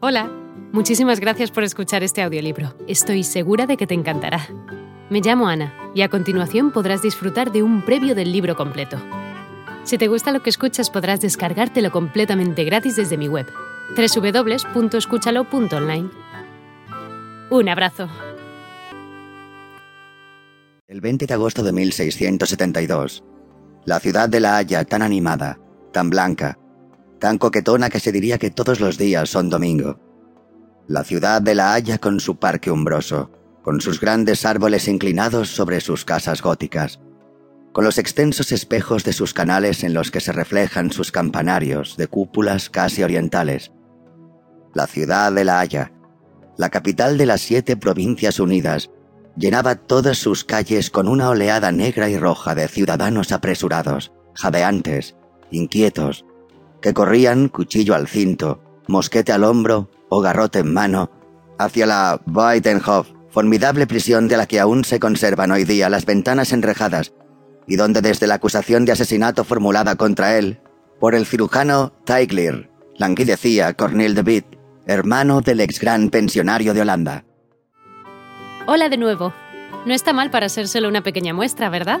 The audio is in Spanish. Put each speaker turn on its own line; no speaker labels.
Hola, muchísimas gracias por escuchar este audiolibro. Estoy segura de que te encantará. Me llamo Ana y a continuación podrás disfrutar de un previo del libro completo. Si te gusta lo que escuchas podrás descargártelo completamente gratis desde mi web, www.escúchalo.online. Un abrazo.
El 20 de agosto de 1672, la ciudad de La Haya tan animada, tan blanca, tan coquetona que se diría que todos los días son domingo. La ciudad de La Haya con su parque umbroso, con sus grandes árboles inclinados sobre sus casas góticas, con los extensos espejos de sus canales en los que se reflejan sus campanarios de cúpulas casi orientales. La ciudad de La Haya, la capital de las siete provincias unidas, llenaba todas sus calles con una oleada negra y roja de ciudadanos apresurados, jadeantes, inquietos, que corrían, cuchillo al cinto, mosquete al hombro o garrote en mano, hacia la Weidenhof, formidable prisión de la que aún se conservan hoy día las ventanas enrejadas, y donde desde la acusación de asesinato formulada contra él, por el cirujano Teigler, languidecía Cornel de Witt, hermano del ex gran pensionario de Holanda.
Hola de nuevo. No está mal para ser solo una pequeña muestra, ¿verdad?